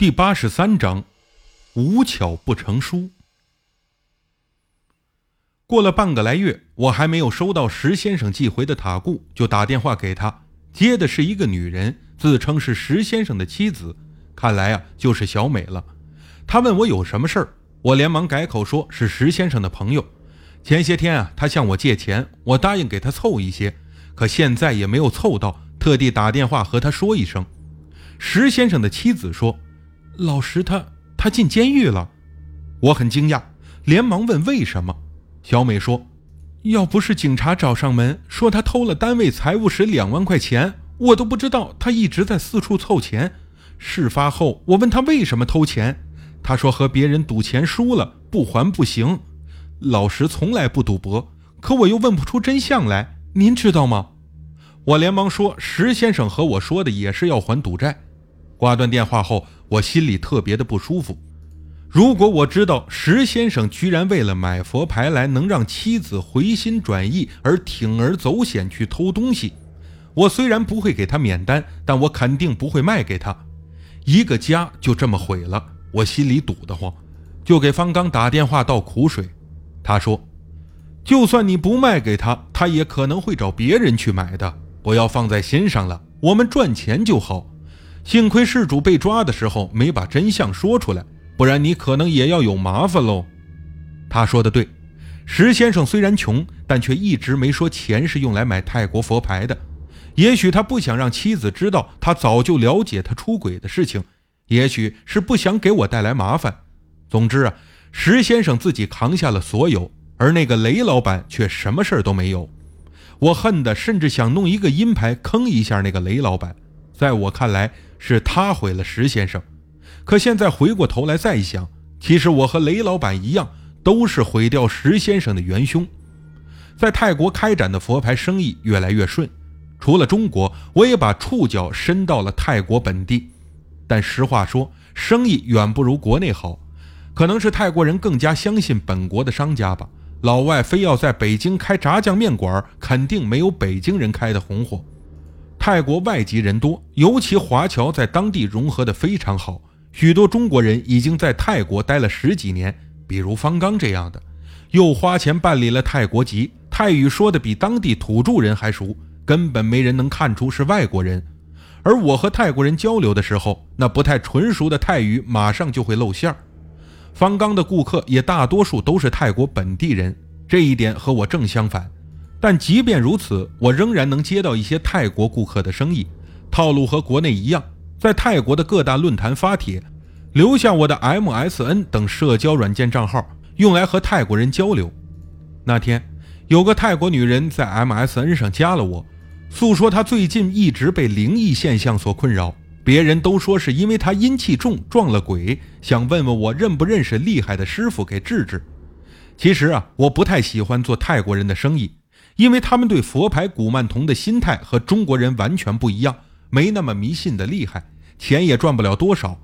第八十三章，无巧不成书。过了半个来月，我还没有收到石先生寄回的塔固，就打电话给他，接的是一个女人，自称是石先生的妻子，看来啊就是小美了。他问我有什么事儿，我连忙改口说是石先生的朋友。前些天啊，他向我借钱，我答应给他凑一些，可现在也没有凑到，特地打电话和他说一声。石先生的妻子说。老石他他进监狱了，我很惊讶，连忙问为什么。小美说：“要不是警察找上门说他偷了单位财务室两万块钱，我都不知道他一直在四处凑钱。事发后，我问他为什么偷钱，他说和别人赌钱输了不还不行。老石从来不赌博，可我又问不出真相来，您知道吗？”我连忙说：“石先生和我说的也是要还赌债。”挂断电话后。我心里特别的不舒服。如果我知道石先生居然为了买佛牌来能让妻子回心转意而铤而走险去偷东西，我虽然不会给他免单，但我肯定不会卖给他。一个家就这么毁了，我心里堵得慌，就给方刚打电话倒苦水。他说：“就算你不卖给他，他也可能会找别人去买的，不要放在心上了，我们赚钱就好。”幸亏事主被抓的时候没把真相说出来，不然你可能也要有麻烦喽。他说的对，石先生虽然穷，但却一直没说钱是用来买泰国佛牌的。也许他不想让妻子知道他早就了解他出轨的事情，也许是不想给我带来麻烦。总之啊，石先生自己扛下了所有，而那个雷老板却什么事儿都没有。我恨得甚至想弄一个阴牌坑一下那个雷老板。在我看来。是他毁了石先生，可现在回过头来再想，其实我和雷老板一样，都是毁掉石先生的元凶。在泰国开展的佛牌生意越来越顺，除了中国，我也把触角伸到了泰国本地。但实话说，生意远不如国内好，可能是泰国人更加相信本国的商家吧。老外非要在北京开炸酱面馆，肯定没有北京人开的红火。泰国外籍人多，尤其华侨在当地融合得非常好。许多中国人已经在泰国待了十几年，比如方刚这样的，又花钱办理了泰国籍，泰语说的比当地土著人还熟，根本没人能看出是外国人。而我和泰国人交流的时候，那不太纯熟的泰语马上就会露馅儿。方刚的顾客也大多数都是泰国本地人，这一点和我正相反。但即便如此，我仍然能接到一些泰国顾客的生意，套路和国内一样，在泰国的各大论坛发帖，留下我的 MSN 等社交软件账号，用来和泰国人交流。那天，有个泰国女人在 MSN 上加了我，诉说她最近一直被灵异现象所困扰，别人都说是因为她阴气重撞了鬼，想问问我认不认识厉害的师傅给治治。其实啊，我不太喜欢做泰国人的生意。因为他们对佛牌古曼童的心态和中国人完全不一样，没那么迷信的厉害，钱也赚不了多少。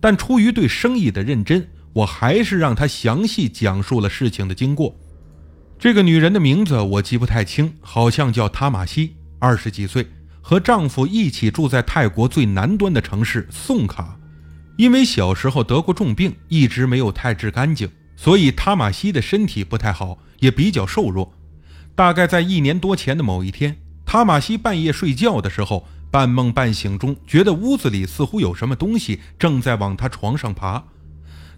但出于对生意的认真，我还是让他详细讲述了事情的经过。这个女人的名字我记不太清，好像叫塔玛西，二十几岁，和丈夫一起住在泰国最南端的城市宋卡。因为小时候得过重病，一直没有太治干净，所以塔玛西的身体不太好，也比较瘦弱。大概在一年多前的某一天，塔玛西半夜睡觉的时候，半梦半醒中，觉得屋子里似乎有什么东西正在往她床上爬。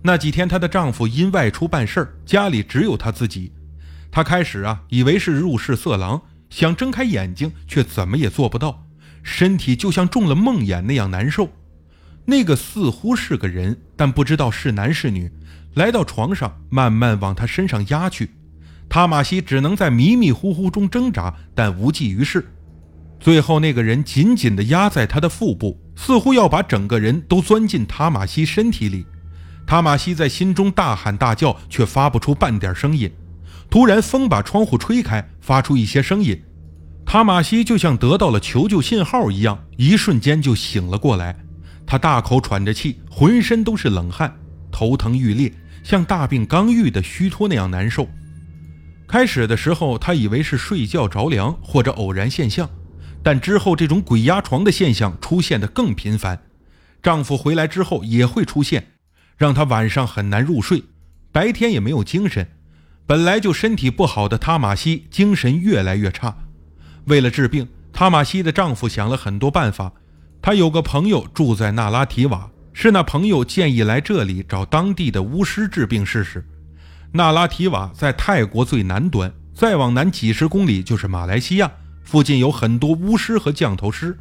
那几天，她的丈夫因外出办事儿，家里只有她自己。她开始啊，以为是入室色狼，想睁开眼睛，却怎么也做不到，身体就像中了梦魇那样难受。那个似乎是个人，但不知道是男是女，来到床上，慢慢往她身上压去。塔玛西只能在迷迷糊糊中挣扎，但无济于事。最后，那个人紧紧地压在他的腹部，似乎要把整个人都钻进塔玛西身体里。塔玛西在心中大喊大叫，却发不出半点声音。突然，风把窗户吹开，发出一些声音。塔玛西就像得到了求救信号一样，一瞬间就醒了过来。他大口喘着气，浑身都是冷汗，头疼欲裂，像大病刚愈的虚脱那样难受。开始的时候，他以为是睡觉着凉或者偶然现象，但之后这种鬼压床的现象出现的更频繁。丈夫回来之后也会出现，让她晚上很难入睡，白天也没有精神。本来就身体不好的塔玛西，精神越来越差。为了治病，塔玛西的丈夫想了很多办法。他有个朋友住在纳拉提瓦，是那朋友建议来这里找当地的巫师治病试试。纳拉提瓦在泰国最南端，再往南几十公里就是马来西亚，附近有很多巫师和降头师。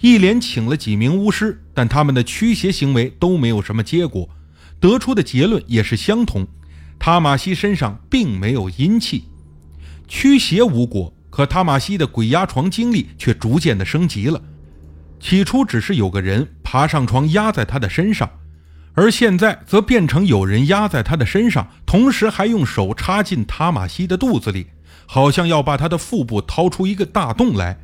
一连请了几名巫师，但他们的驱邪行为都没有什么结果，得出的结论也是相同。塔玛西身上并没有阴气，驱邪无果。可塔玛西的鬼压床经历却逐渐的升级了。起初只是有个人爬上床压在他的身上，而现在则变成有人压在他的身上，同时还用手插进塔玛西的肚子里，好像要把他的腹部掏出一个大洞来。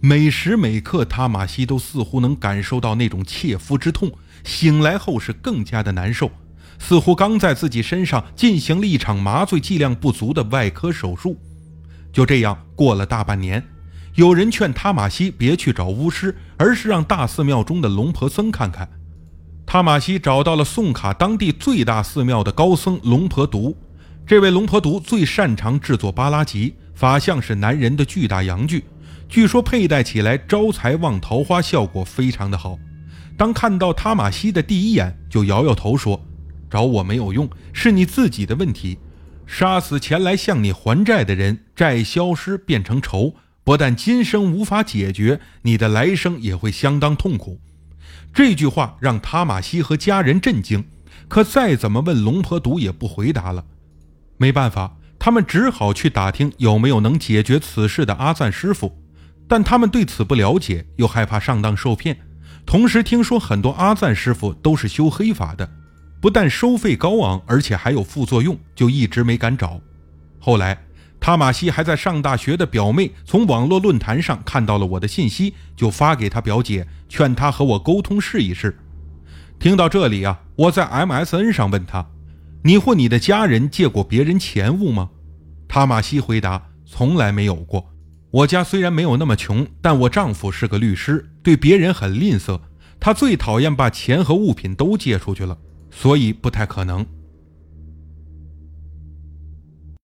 每时每刻，塔玛西都似乎能感受到那种切肤之痛，醒来后是更加的难受。似乎刚在自己身上进行了一场麻醉剂量不足的外科手术。就这样过了大半年，有人劝塔玛西别去找巫师，而是让大寺庙中的龙婆僧看看。塔玛西找到了宋卡当地最大寺庙的高僧龙婆毒。这位龙婆毒最擅长制作巴拉吉，法相是男人的巨大阳具，据说佩戴起来招财旺桃花，效果非常的好。当看到塔玛西的第一眼，就摇摇头说。找我没有用，是你自己的问题。杀死前来向你还债的人，债消失变成仇，不但今生无法解决，你的来生也会相当痛苦。这句话让塔玛西和家人震惊，可再怎么问龙婆毒也不回答了。没办法，他们只好去打听有没有能解决此事的阿赞师傅，但他们对此不了解，又害怕上当受骗，同时听说很多阿赞师傅都是修黑法的。不但收费高昂，而且还有副作用，就一直没敢找。后来，塔马西还在上大学的表妹从网络论坛上看到了我的信息，就发给她表姐，劝她和我沟通试一试。听到这里啊，我在 MSN 上问他：“你或你的家人借过别人钱物吗？”塔马西回答：“从来没有过。我家虽然没有那么穷，但我丈夫是个律师，对别人很吝啬，他最讨厌把钱和物品都借出去了。”所以不太可能。